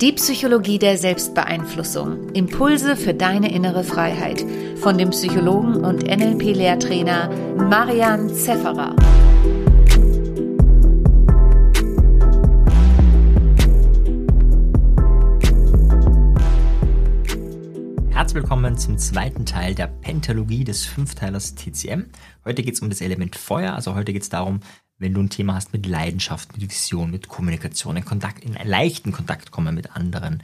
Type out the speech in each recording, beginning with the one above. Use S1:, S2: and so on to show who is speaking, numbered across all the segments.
S1: Die Psychologie der Selbstbeeinflussung. Impulse für deine innere Freiheit. Von dem Psychologen und NLP-Lehrtrainer Marian Zefferer.
S2: Herzlich willkommen zum zweiten Teil der Pentalogie des Fünfteilers TCM. Heute geht es um das Element Feuer, also heute geht es darum, wenn du ein Thema hast mit Leidenschaft, mit Vision, mit Kommunikation, in Kontakt, in einen leichten Kontakt kommen mit anderen.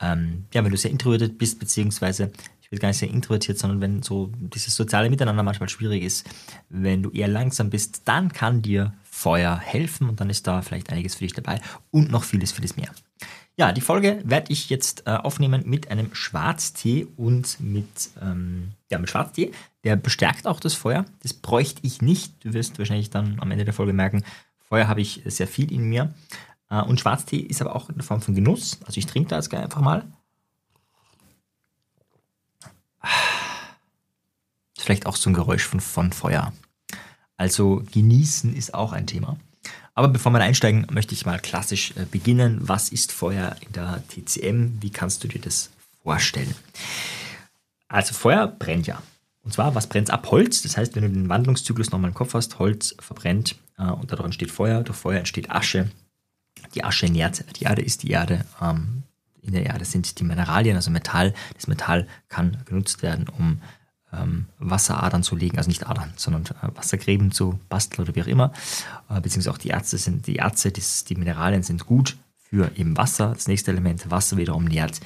S2: Ähm, ja, wenn du sehr introvertiert bist, beziehungsweise, ich will gar nicht sehr introvertiert, sondern wenn so dieses soziale Miteinander manchmal schwierig ist, wenn du eher langsam bist, dann kann dir Feuer helfen und dann ist da vielleicht einiges für dich dabei und noch vieles, vieles mehr. Ja, die Folge werde ich jetzt äh, aufnehmen mit einem Schwarztee und mit, ähm, ja, mit Schwarztee. Der bestärkt auch das Feuer. Das bräuchte ich nicht. Du wirst wahrscheinlich dann am Ende der Folge merken, Feuer habe ich sehr viel in mir. Äh, und Schwarztee ist aber auch in der Form von Genuss. Also ich trinke da jetzt einfach mal. Vielleicht auch so ein Geräusch von, von Feuer. Also genießen ist auch ein Thema. Aber bevor wir einsteigen, möchte ich mal klassisch äh, beginnen. Was ist Feuer in der TCM? Wie kannst du dir das vorstellen? Also Feuer brennt ja. Und zwar, was brennt ab? Holz. Das heißt, wenn du den Wandlungszyklus nochmal im Kopf hast, Holz verbrennt äh, und dadurch entsteht Feuer. Durch Feuer entsteht Asche. Die Asche nährt die Erde, ist die Erde. Ähm, in der Erde sind die Mineralien, also Metall. Das Metall kann genutzt werden, um ähm, Wasseradern zu legen, also nicht Adern, sondern äh, Wassergräben zu basteln oder wie auch immer. Äh, beziehungsweise auch die Erze sind, die Erze, die, die Mineralien sind gut für eben Wasser. Das nächste Element, Wasser wiederum nährt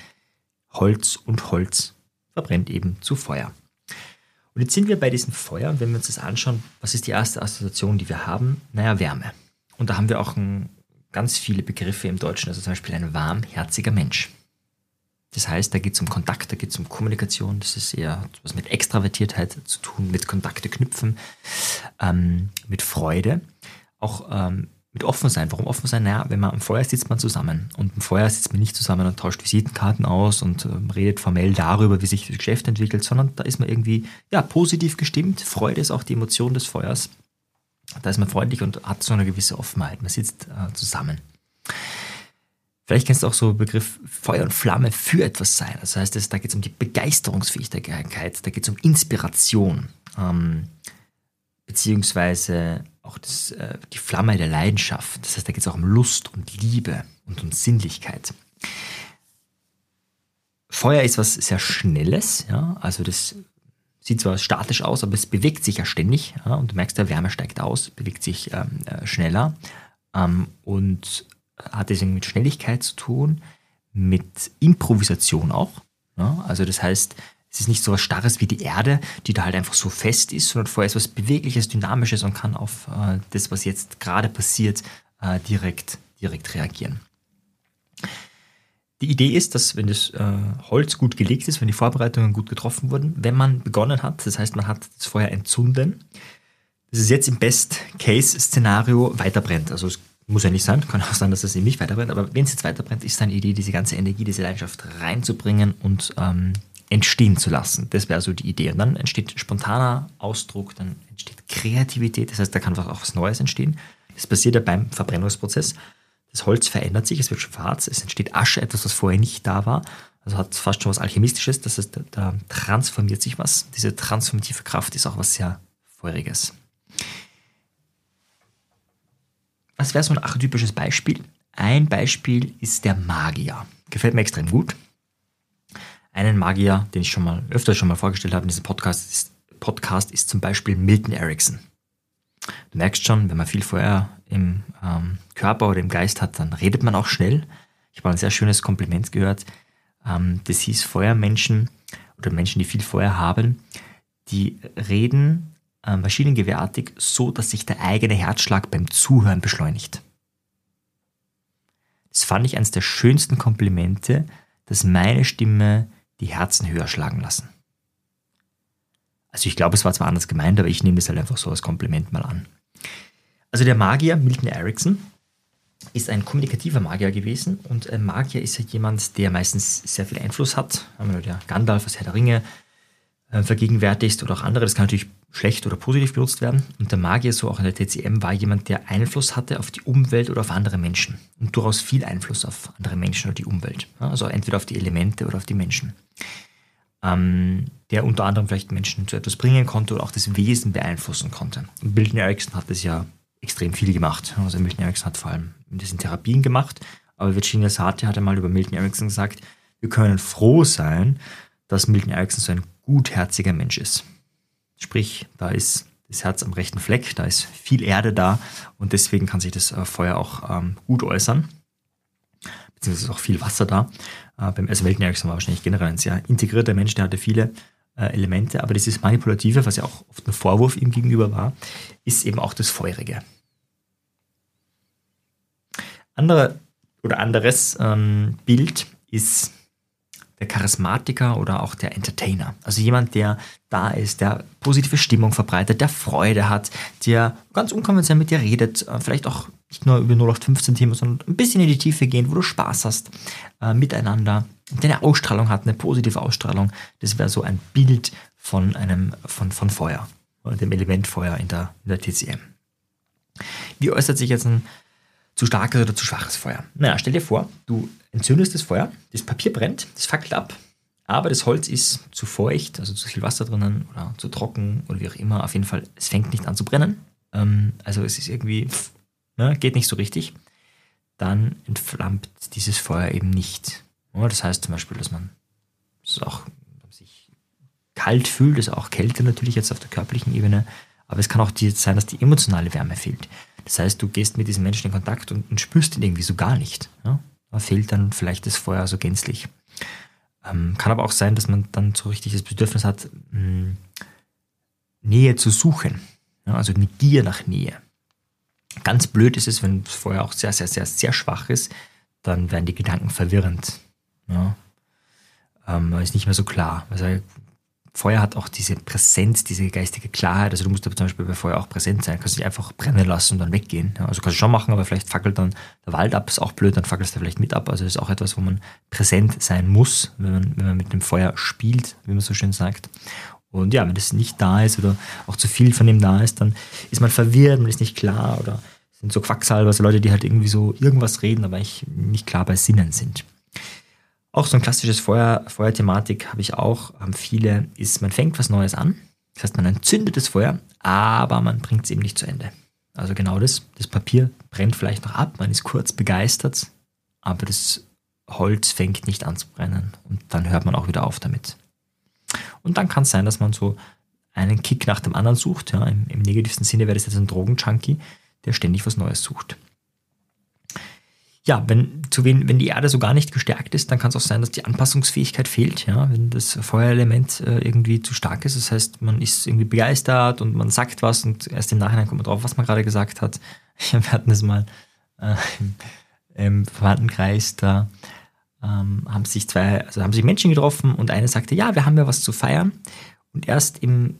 S2: Holz und Holz verbrennt eben zu Feuer. Und jetzt sind wir bei diesem Feuer und wenn wir uns das anschauen, was ist die erste Assoziation, die wir haben? Naja, Wärme. Und da haben wir auch ein, ganz viele Begriffe im Deutschen, also zum Beispiel ein warmherziger Mensch. Das heißt, da geht es um Kontakt, da geht es um Kommunikation, das ist eher was mit Extravertiertheit zu tun, mit Kontakte knüpfen, ähm, mit Freude, auch ähm, mit offen sein. Warum offen sein? Naja, wenn man am Feuer sitzt man zusammen und am Feuer sitzt man nicht zusammen und tauscht Visitenkarten aus und ähm, redet formell darüber, wie sich das Geschäft entwickelt, sondern da ist man irgendwie ja, positiv gestimmt. Freude ist auch die Emotion des Feuers. Da ist man freundlich und hat so eine gewisse Offenheit. Man sitzt äh, zusammen. Vielleicht kennst du auch so Begriff Feuer und Flamme für etwas sein. Das heißt, da geht es um die Begeisterungsfähigkeit, da geht es um Inspiration, ähm, beziehungsweise auch das, äh, die Flamme der Leidenschaft. Das heißt, da geht es auch um Lust und Liebe und um Sinnlichkeit. Feuer ist was sehr Schnelles, ja, also das sieht zwar statisch aus, aber es bewegt sich ja ständig, ja, und du merkst, der Wärme steigt aus, bewegt sich ähm, äh, schneller ähm, und hat deswegen mit Schnelligkeit zu tun, mit Improvisation auch. Ja? Also das heißt, es ist nicht so was Starres wie die Erde, die da halt einfach so fest ist, sondern vorher ist was Bewegliches, Dynamisches und kann auf äh, das, was jetzt gerade passiert, äh, direkt, direkt reagieren. Die Idee ist, dass wenn das äh, Holz gut gelegt ist, wenn die Vorbereitungen gut getroffen wurden, wenn man begonnen hat, das heißt, man hat das Feuer entzünden, dass es jetzt im Best-Case-Szenario weiterbrennt. Also es muss ja nicht sein, kann auch sein, dass es eben nicht weiterbrennt, aber wenn es jetzt weiterbrennt, ist eine Idee, diese ganze Energie, diese Leidenschaft reinzubringen und ähm, entstehen zu lassen. Das wäre so die Idee. Und dann entsteht spontaner Ausdruck, dann entsteht Kreativität, das heißt, da kann auch was Neues entstehen. Das passiert ja beim Verbrennungsprozess. Das Holz verändert sich, es wird schwarz, es entsteht Asche, etwas, was vorher nicht da war. Also hat fast schon was Alchemistisches, das heißt, da transformiert sich was. Diese transformative Kraft ist auch was sehr Feuriges. Was wäre so ein archetypisches Beispiel? Ein Beispiel ist der Magier. Gefällt mir extrem gut. Einen Magier, den ich schon mal öfter schon mal vorgestellt habe in diesem Podcast, ist, Podcast ist zum Beispiel Milton Erickson. Du merkst schon, wenn man viel Feuer im ähm, Körper oder im Geist hat, dann redet man auch schnell. Ich habe ein sehr schönes Kompliment gehört. Ähm, das hieß Feuermenschen oder Menschen, die viel Feuer haben, die reden maschinengewehrartig, so dass sich der eigene Herzschlag beim Zuhören beschleunigt. Das fand ich eines der schönsten Komplimente, dass meine Stimme die Herzen höher schlagen lassen. Also ich glaube, es war zwar anders gemeint, aber ich nehme das halt einfach so als Kompliment mal an. Also der Magier Milton Erickson ist ein kommunikativer Magier gewesen und ein Magier ist ja jemand, der meistens sehr viel Einfluss hat. Der Gandalf aus Herr der Ringe, äh, vergegenwärtigst oder auch andere. Das kann natürlich schlecht oder positiv benutzt werden. Und der Magier, so auch in der TCM, war jemand, der Einfluss hatte auf die Umwelt oder auf andere Menschen. Und durchaus viel Einfluss auf andere Menschen oder die Umwelt. Also entweder auf die Elemente oder auf die Menschen. Ähm, der unter anderem vielleicht Menschen zu etwas bringen konnte oder auch das Wesen beeinflussen konnte. Und Milton Erickson hat das ja extrem viel gemacht. Also Milton Erickson hat vor allem in Therapien gemacht. Aber Virginia Satir hat einmal über Milton Erickson gesagt, wir können froh sein, dass Milton Erickson so ein gutherziger Mensch ist. Sprich, da ist das Herz am rechten Fleck, da ist viel Erde da und deswegen kann sich das äh, Feuer auch ähm, gut äußern. Beziehungsweise ist auch viel Wasser da. Äh, beim also Erickson war wahrscheinlich generell ein sehr integrierter Mensch, der hatte viele äh, Elemente, aber dieses Manipulative, was ja auch oft ein Vorwurf ihm gegenüber war, ist eben auch das Feurige. Andere oder anderes ähm, Bild ist der Charismatiker oder auch der Entertainer. Also jemand, der da ist, der positive Stimmung verbreitet, der Freude hat, der ganz unkonventionell mit dir redet, äh, vielleicht auch nicht nur über 0815 Themen, sondern ein bisschen in die Tiefe gehen, wo du Spaß hast äh, miteinander, der eine Ausstrahlung hat, eine positive Ausstrahlung. Das wäre so ein Bild von einem von, von Feuer oder dem Element Feuer in der, in der TCM. Wie äußert sich jetzt ein zu starkes oder zu schwaches Feuer. Naja, stell dir vor, du entzündest das Feuer, das Papier brennt, das fackelt ab, aber das Holz ist zu feucht, also zu viel Wasser drinnen oder zu trocken oder wie auch immer. Auf jeden Fall, es fängt nicht an zu brennen. Ähm, also es ist irgendwie, ne, geht nicht so richtig. Dann entflammt dieses Feuer eben nicht. das heißt zum Beispiel, dass man dass auch sich kalt fühlt, das ist auch Kälte natürlich jetzt auf der körperlichen Ebene. Aber es kann auch sein, dass die emotionale Wärme fehlt. Das heißt, du gehst mit diesen Menschen in Kontakt und, und spürst ihn irgendwie so gar nicht. Ja? Da fehlt dann vielleicht das Feuer so gänzlich. Ähm, kann aber auch sein, dass man dann so richtig das Bedürfnis hat, mh, hm, Nähe zu suchen. Ja? Also eine Gier nach Nähe. Ganz blöd ist es, wenn das Feuer auch sehr, sehr, sehr, sehr schwach ist, dann werden die Gedanken verwirrend. Ja? Ähm, ist nicht mehr so klar. Also Feuer hat auch diese Präsenz, diese geistige Klarheit. Also du musst aber zum Beispiel bei Feuer auch präsent sein. Du kannst dich einfach brennen lassen und dann weggehen. Also kannst du schon machen, aber vielleicht fackelt dann der Wald ab. Ist auch blöd, dann fackelst du vielleicht mit ab. Also das ist auch etwas, wo man präsent sein muss, wenn man, wenn man mit dem Feuer spielt, wie man so schön sagt. Und ja, wenn das nicht da ist oder auch zu viel von dem da ist, dann ist man verwirrt, man ist nicht klar oder sind so Quacksalber, also Leute, die halt irgendwie so irgendwas reden, aber eigentlich nicht klar bei Sinnen sind. Auch so ein klassisches Feuer, Feuerthematik habe ich auch, haben viele, ist, man fängt was Neues an. Das heißt, man entzündet das Feuer, aber man bringt es eben nicht zu Ende. Also genau das, das Papier brennt vielleicht noch ab, man ist kurz begeistert, aber das Holz fängt nicht an zu brennen und dann hört man auch wieder auf damit. Und dann kann es sein, dass man so einen Kick nach dem anderen sucht. Ja, im, Im negativsten Sinne wäre das jetzt ein Drogenjunkie, der ständig was Neues sucht ja, wenn, zu wen, wenn die Erde so gar nicht gestärkt ist, dann kann es auch sein, dass die Anpassungsfähigkeit fehlt, ja, wenn das Feuerelement äh, irgendwie zu stark ist. Das heißt, man ist irgendwie begeistert und man sagt was und erst im Nachhinein kommt man drauf, was man gerade gesagt hat. Wir hatten das mal äh, im, im Verwandtenkreis, da ähm, haben sich zwei, also haben sich Menschen getroffen und eine sagte, ja, wir haben ja was zu feiern. Und erst im,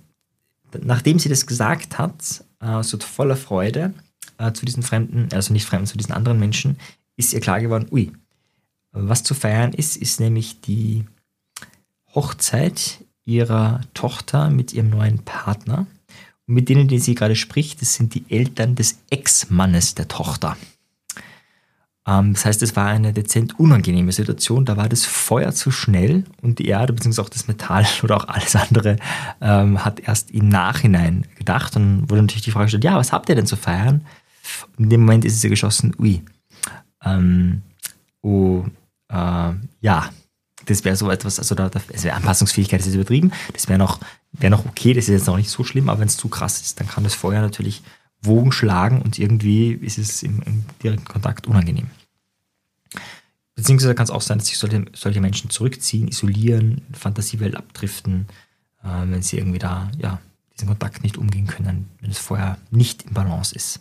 S2: nachdem sie das gesagt hat, äh, so voller Freude, äh, zu diesen Fremden, also nicht Fremden, zu diesen anderen Menschen, ist ihr klar geworden, ui, was zu feiern ist, ist nämlich die Hochzeit ihrer Tochter mit ihrem neuen Partner. Und mit denen, die sie gerade spricht, das sind die Eltern des Ex-Mannes der Tochter. Ähm, das heißt, es war eine dezent unangenehme Situation. Da war das Feuer zu schnell und die Erde, beziehungsweise auch das Metall oder auch alles andere, ähm, hat erst im Nachhinein gedacht. Und wurde natürlich die Frage gestellt, ja, was habt ihr denn zu feiern? Und in dem Moment ist es ihr geschossen, ui, ähm, oh, äh, ja, das wäre so etwas, also da, da also Anpassungsfähigkeit ist übertrieben, das wäre noch, wär noch okay, das ist jetzt noch nicht so schlimm, aber wenn es zu krass ist, dann kann das Feuer natürlich Wogen schlagen und irgendwie ist es im, im direkten Kontakt unangenehm. Beziehungsweise kann es auch sein, dass sich solche, solche Menschen zurückziehen, isolieren, Fantasiewelt abdriften, äh, wenn sie irgendwie da, ja, diesen Kontakt nicht umgehen können, wenn das Feuer nicht im Balance ist.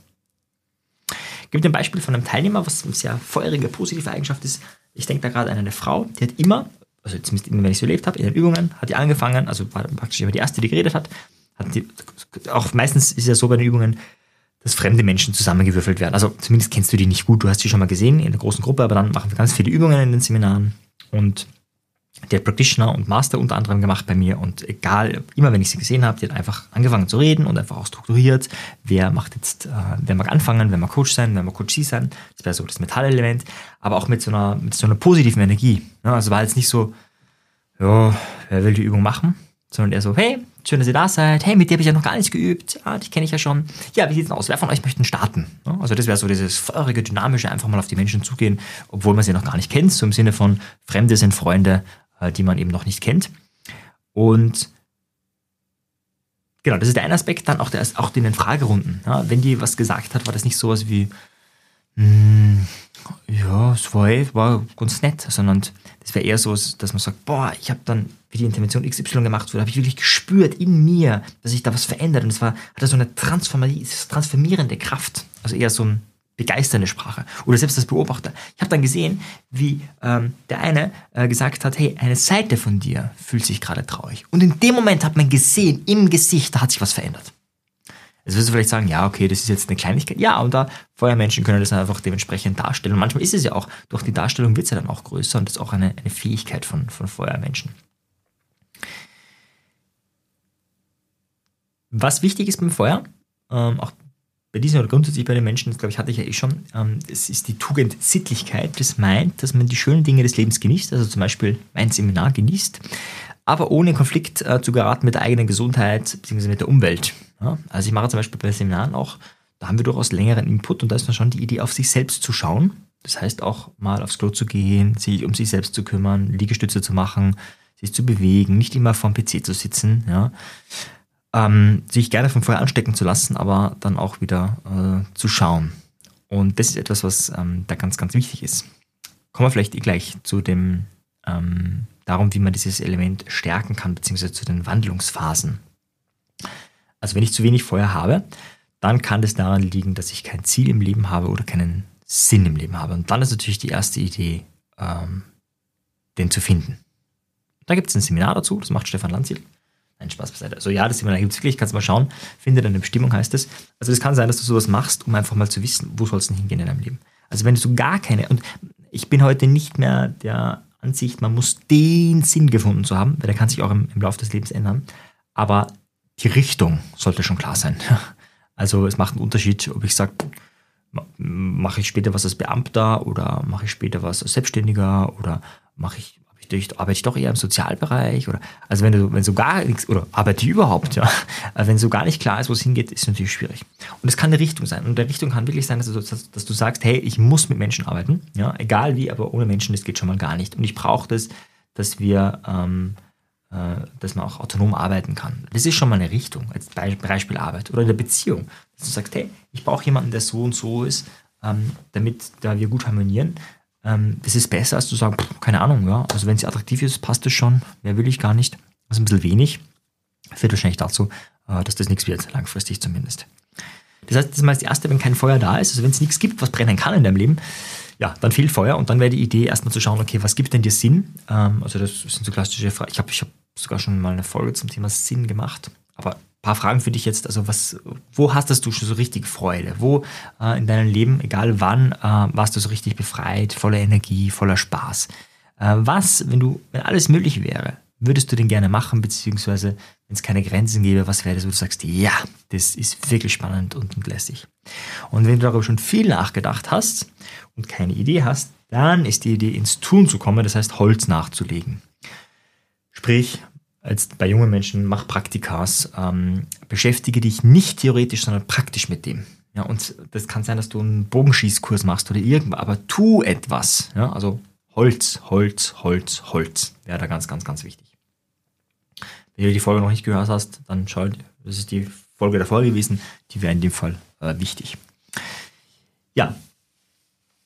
S2: Ich gebe dir ein Beispiel von einem Teilnehmer, was eine sehr feurige, positive Eigenschaft ist. Ich denke da gerade an eine Frau, die hat immer, also zumindest immer, wenn ich so erlebt habe, in den Übungen, hat die angefangen, also war praktisch immer die erste, die geredet hat. hat die, auch meistens ist es ja so bei den Übungen, dass fremde Menschen zusammengewürfelt werden. Also zumindest kennst du die nicht gut, du hast sie schon mal gesehen in der großen Gruppe, aber dann machen wir ganz viele Übungen in den Seminaren und die hat Practitioner und Master unter anderem gemacht bei mir und egal, immer wenn ich sie gesehen habe, die hat einfach angefangen zu reden und einfach auch strukturiert, wer macht jetzt, äh, wer mag anfangen, wer mag Coach sein, wer mag Coachie sein, das wäre so das Metallelement, aber auch mit so einer, mit so einer positiven Energie. Ja, also war jetzt nicht so, ja, wer will die Übung machen, sondern eher so, hey, schön, dass ihr da seid, hey, mit dir habe ich ja noch gar nichts geübt, ja, dich kenne ich ja schon. Ja, wie sieht es aus? Wer von euch möchten starten? Also das wäre so dieses feurige, dynamische, einfach mal auf die Menschen zugehen, obwohl man sie noch gar nicht kennt, so im Sinne von Fremde sind Freunde, äh, die man eben noch nicht kennt. Und genau, das ist der eine Aspekt. Dann auch, der, auch in den Fragerunden. Ja, wenn die was gesagt hat, war das nicht sowas wie, mm, ja, es war, war ganz nett, sondern das wäre eher so, dass man sagt, boah, ich habe dann, wie die Intervention XY gemacht wurde, habe ich wirklich gespürt in mir, dass sich da was verändert. Und es war, hatte so eine transformierende Kraft. Also eher so ein begeisternde Sprache. Oder selbst als Beobachter. Ich habe dann gesehen, wie ähm, der eine äh, gesagt hat, hey, eine Seite von dir fühlt sich gerade traurig. Und in dem Moment hat man gesehen, im Gesicht, da hat sich was verändert. Jetzt wirst du vielleicht sagen, ja, okay, das ist jetzt eine Kleinigkeit. Ja, und da Feuermenschen können das einfach dementsprechend darstellen. Und manchmal ist es ja auch, durch die Darstellung wird es ja dann auch größer und das ist auch eine, eine Fähigkeit von, von Feuermenschen. Was wichtig ist beim Feuer, ähm, auch bei diesen oder grundsätzlich bei den Menschen, das glaube ich, hatte ich ja eh schon, ähm, es ist die Tugend Sittlichkeit. Das meint, dass man die schönen Dinge des Lebens genießt, also zum Beispiel mein Seminar genießt, aber ohne Konflikt äh, zu geraten mit der eigenen Gesundheit bzw. mit der Umwelt. Ja? Also ich mache zum Beispiel bei Seminaren auch, da haben wir durchaus längeren Input und da ist dann schon die Idee, auf sich selbst zu schauen. Das heißt auch mal aufs Klo zu gehen, sich um sich selbst zu kümmern, Liegestütze zu machen, sich zu bewegen, nicht immer vorm PC zu sitzen. Ja? Ähm, sich gerne vom Feuer anstecken zu lassen, aber dann auch wieder äh, zu schauen. Und das ist etwas, was ähm, da ganz, ganz wichtig ist. Kommen wir vielleicht eh gleich zu dem, ähm, darum, wie man dieses Element stärken kann, beziehungsweise zu den Wandlungsphasen. Also wenn ich zu wenig Feuer habe, dann kann das daran liegen, dass ich kein Ziel im Leben habe oder keinen Sinn im Leben habe. Und dann ist natürlich die erste Idee, ähm, den zu finden. Da gibt es ein Seminar dazu, das macht Stefan Landsiel. Nein, Spaß beiseite. Also ja, das Seminar gibt es wirklich, kannst du mal schauen. Finde deine Bestimmung heißt es. Also es kann sein, dass du sowas machst, um einfach mal zu wissen, wo soll es denn hingehen in deinem Leben. Also wenn du so gar keine, und ich bin heute nicht mehr der Ansicht, man muss den Sinn gefunden zu haben, weil der kann sich auch im, im Laufe des Lebens ändern. Aber die Richtung sollte schon klar sein. Also es macht einen Unterschied, ob ich sage, mache ich später was als Beamter oder mache ich später was als Selbstständiger oder mache ich ich, arbeite ich doch eher im Sozialbereich oder also wenn du wenn so gar nichts oder arbeite ich überhaupt, ja, wenn so gar nicht klar ist, wo es hingeht, ist natürlich schwierig. Und es kann eine Richtung sein. Und der Richtung kann wirklich sein, dass du, dass, dass du sagst, hey, ich muss mit Menschen arbeiten, ja, egal wie, aber ohne Menschen das geht schon mal gar nicht. Und ich brauche das, dass wir ähm, äh, dass man auch autonom arbeiten kann. Das ist schon mal eine Richtung, als Beispiel Arbeit oder in der Beziehung, dass du sagst, hey, ich brauche jemanden, der so und so ist, ähm, damit da wir gut harmonieren ähm, das ist besser, als zu sagen, pff, keine Ahnung, ja. Also wenn sie attraktiv ist, passt es schon. Mehr will ich gar nicht. Das ist ein bisschen wenig. Führt wahrscheinlich dazu, äh, dass das nichts wird, langfristig zumindest. Das heißt, das ist mal das Erste, wenn kein Feuer da ist, also wenn es nichts gibt, was brennen kann in deinem Leben, ja, dann fehlt Feuer und dann wäre die Idee erstmal zu schauen, okay, was gibt denn dir Sinn? Ähm, also das sind so klassische Fragen. Ich habe ich hab sogar schon mal eine Folge zum Thema Sinn gemacht, aber paar Fragen für dich jetzt. Also was, wo hast du schon so richtig Freude? Wo äh, in deinem Leben, egal wann, äh, warst du so richtig befreit, voller Energie, voller Spaß? Äh, was, wenn du, wenn alles möglich wäre, würdest du denn gerne machen, beziehungsweise wenn es keine Grenzen gäbe, was wäre das, wo du sagst, ja, das ist wirklich spannend und, und lässig. Und wenn du darüber schon viel nachgedacht hast und keine Idee hast, dann ist die Idee ins Tun zu kommen, das heißt Holz nachzulegen. Sprich, als bei jungen Menschen, mach Praktikas, ähm, beschäftige dich nicht theoretisch, sondern praktisch mit dem. Ja, und das kann sein, dass du einen Bogenschießkurs machst oder irgendwas, aber tu etwas. Ja, also Holz, Holz, Holz, Holz wäre da ganz, ganz, ganz wichtig. Wenn du die Folge noch nicht gehört hast, dann schau, das ist die Folge davor gewesen, die wäre in dem Fall äh, wichtig. Ja,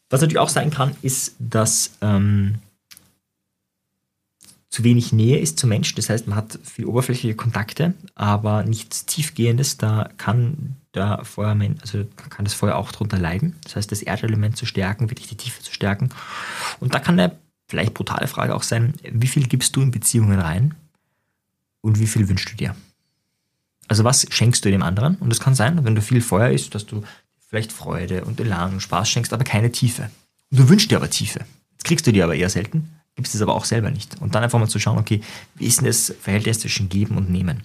S2: was natürlich auch sein kann, ist, dass ähm, zu wenig Nähe ist zum Menschen. Das heißt, man hat viel oberflächliche Kontakte, aber nichts Tiefgehendes. Da kann der Feuermann, also kann das Feuer auch drunter leiden. Das heißt, das Erdelement zu stärken, wirklich die Tiefe zu stärken. Und da kann eine vielleicht brutale Frage auch sein, wie viel gibst du in Beziehungen rein und wie viel wünschst du dir? Also was schenkst du dem anderen? Und es kann sein, wenn du viel Feuer isst, dass du vielleicht Freude und Elan und Spaß schenkst, aber keine Tiefe. Du wünschst dir aber Tiefe. Jetzt kriegst du die aber eher selten gibt es aber auch selber nicht. Und dann einfach mal zu schauen, okay, wie ist denn das Verhältnis zwischen Geben und Nehmen?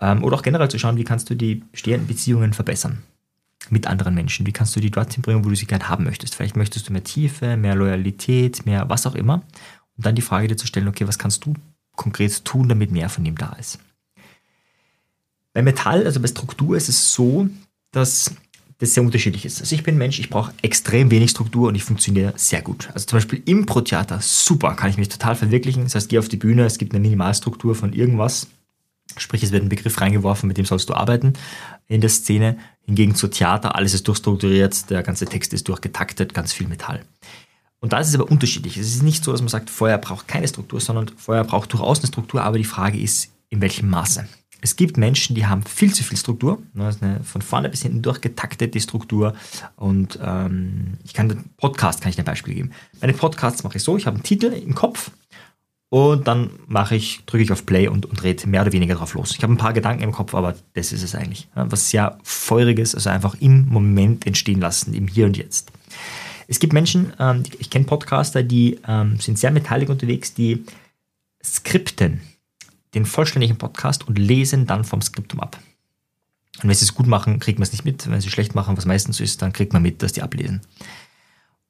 S2: Ähm, oder auch generell zu schauen, wie kannst du die bestehenden Beziehungen verbessern mit anderen Menschen? Wie kannst du die dorthin bringen, wo du sie gerne haben möchtest? Vielleicht möchtest du mehr Tiefe, mehr Loyalität, mehr was auch immer. Und dann die Frage dir zu stellen, okay, was kannst du konkret tun, damit mehr von ihm da ist? Bei Metall, also bei Struktur, ist es so, dass das sehr unterschiedlich ist. Also ich bin Mensch, ich brauche extrem wenig Struktur und ich funktioniere sehr gut. Also zum Beispiel Impro-Theater, super, kann ich mich total verwirklichen. Das heißt, gehe auf die Bühne, es gibt eine Minimalstruktur von irgendwas, sprich es wird ein Begriff reingeworfen, mit dem sollst du arbeiten in der Szene. Hingegen zu Theater, alles ist durchstrukturiert, der ganze Text ist durchgetaktet, ganz viel Metall. Und da ist es aber unterschiedlich. Es ist nicht so, dass man sagt, Feuer braucht keine Struktur, sondern Feuer braucht durchaus eine Struktur, aber die Frage ist, in welchem Maße. Es gibt Menschen, die haben viel zu viel Struktur, ne, das ist eine von vorne bis hinten durchgetaktete Struktur. Und ähm, ich kann den Podcast kann ich ein Beispiel geben. Meine Podcasts mache ich so: Ich habe einen Titel im Kopf und dann mache ich, drücke ich auf Play und, und rede mehr oder weniger drauf los. Ich habe ein paar Gedanken im Kopf, aber das ist es eigentlich. Was sehr feuriges, also einfach im Moment entstehen lassen, im Hier und Jetzt. Es gibt Menschen, ähm, ich kenne Podcaster, die ähm, sind sehr metallig unterwegs, die skripten den vollständigen Podcast und lesen dann vom Skriptum ab. Und wenn sie es gut machen, kriegt man es nicht mit. Wenn sie schlecht machen, was meistens so ist, dann kriegt man mit, dass die ablesen.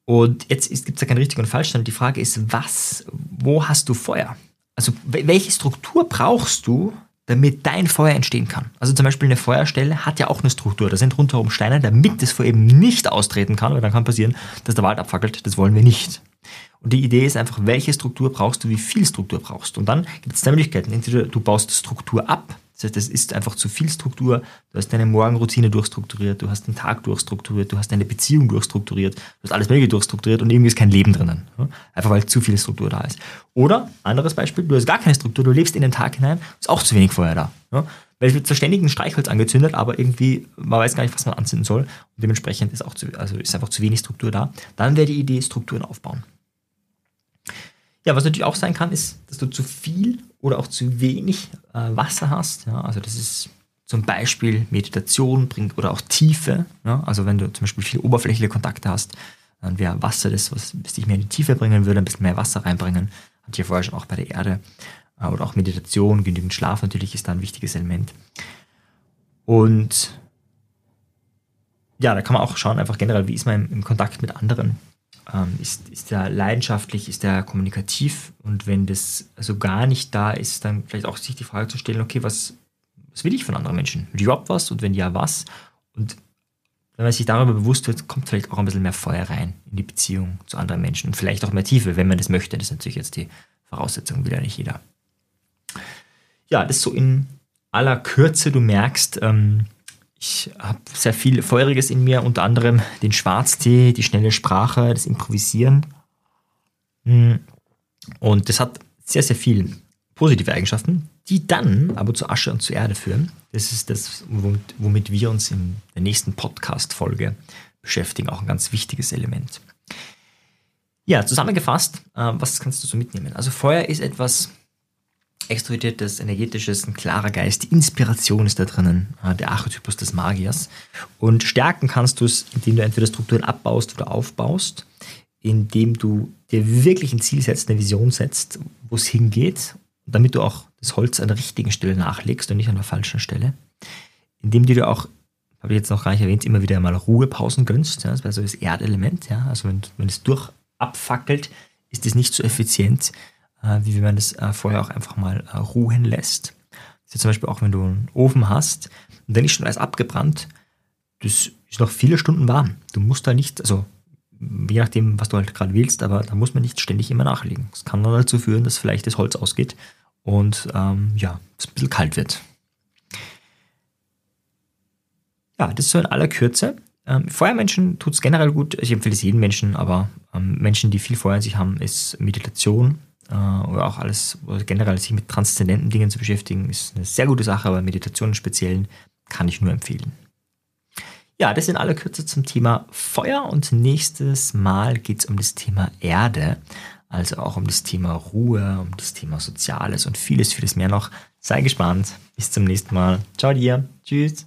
S2: Und jetzt gibt es ja kein richtig und falsch, sondern die Frage ist, was, wo hast du Feuer? Also welche Struktur brauchst du, damit dein Feuer entstehen kann? Also zum Beispiel eine Feuerstelle hat ja auch eine Struktur. Da sind rundherum Steine, damit das Feuer eben nicht austreten kann, weil dann kann passieren, dass der Wald abfackelt. Das wollen wir nicht. Und die Idee ist einfach, welche Struktur brauchst du, wie viel Struktur brauchst. Und dann gibt es zwei Möglichkeiten. Entweder du baust Struktur ab, das heißt, es ist einfach zu viel Struktur, du hast deine Morgenroutine durchstrukturiert, du hast den Tag durchstrukturiert, du hast deine Beziehung durchstrukturiert, du hast alles Mögliche durchstrukturiert und irgendwie ist kein Leben drinnen. Einfach weil zu viel Struktur da ist. Oder, anderes Beispiel, du hast gar keine Struktur, du lebst in den Tag hinein, ist auch zu wenig Feuer da. Weil es wird zur ständigen Streichholz angezündet, aber irgendwie, man weiß gar nicht, was man anzünden soll. Und dementsprechend ist auch zu, also ist einfach zu wenig Struktur da. Dann wäre die Idee, Strukturen aufbauen. Ja, was natürlich auch sein kann, ist, dass du zu viel oder auch zu wenig äh, Wasser hast. Ja? Also das ist zum Beispiel Meditation bringt oder auch Tiefe. Ja? Also wenn du zum Beispiel viel oberflächliche Kontakte hast, dann wäre Wasser das, was dich mehr in die Tiefe bringen würde, ein bisschen mehr Wasser reinbringen. Ich ja vorher schon auch bei der Erde. Äh, oder auch Meditation, genügend Schlaf natürlich ist da ein wichtiges Element. Und ja, da kann man auch schauen, einfach generell, wie ist man im, im Kontakt mit anderen. Ähm, ist, ist er leidenschaftlich, ist er kommunikativ? Und wenn das also gar nicht da ist, dann vielleicht auch sich die Frage zu stellen, okay, was, was will ich von anderen Menschen? Will ich überhaupt was? Und wenn ja, was? Und wenn man sich darüber bewusst wird, kommt vielleicht auch ein bisschen mehr Feuer rein in die Beziehung zu anderen Menschen und vielleicht auch mehr Tiefe, wenn man das möchte. Das ist natürlich jetzt die Voraussetzung, will ja nicht jeder. Ja, das so in aller Kürze. Du merkst, ähm, ich habe sehr viel Feuriges in mir, unter anderem den Schwarztee, die schnelle Sprache, das Improvisieren. Hm. Und das hat sehr, sehr viel positive Eigenschaften, die dann aber zu Asche und zu Erde führen. Das ist das, womit wir uns in der nächsten Podcast-Folge beschäftigen, auch ein ganz wichtiges Element. Ja, zusammengefasst, äh, was kannst du so mitnehmen? Also Feuer ist etwas, extrovertiertes, energetisches, ein klarer Geist. Die Inspiration ist da drinnen, der Archetypus des Magiers. Und stärken kannst du es, indem du entweder Strukturen abbaust oder aufbaust, indem du dir wirklich ein Ziel setzt, eine Vision setzt, wo es hingeht, damit du auch das Holz an der richtigen Stelle nachlegst und nicht an der falschen Stelle. Indem du dir auch, habe ich jetzt noch gar nicht erwähnt, immer wieder mal Ruhepausen gönnst. Ja, das wäre so das Erdelement. Ja, also wenn, wenn es durch abfackelt, ist es nicht so effizient, äh, wie wenn man das äh, vorher auch einfach mal äh, ruhen lässt. Ist zum Beispiel auch, wenn du einen Ofen hast und dann ist schon alles abgebrannt, das ist noch viele Stunden warm. Du musst da nicht, also je nachdem, was du halt gerade willst, aber da muss man nicht ständig immer nachlegen. Das kann dann dazu führen, dass vielleicht das Holz ausgeht und ähm, ja, es ein bisschen kalt wird. Ja, das ist so in aller Kürze. Ähm, Feuermenschen tut es generell gut. Ich empfehle es jedem Menschen, aber ähm, Menschen, die viel Feuer in sich haben, ist Meditation äh, oder auch alles, oder generell sich mit transzendenten Dingen zu beschäftigen, ist eine sehr gute Sache, aber Meditation im Speziellen kann ich nur empfehlen. Ja, das in aller Kürze zum Thema Feuer und nächstes Mal geht es um das Thema Erde, also auch um das Thema Ruhe, um das Thema Soziales und vieles, vieles mehr noch. Sei gespannt. Bis zum nächsten Mal. Ciao dir. Tschüss.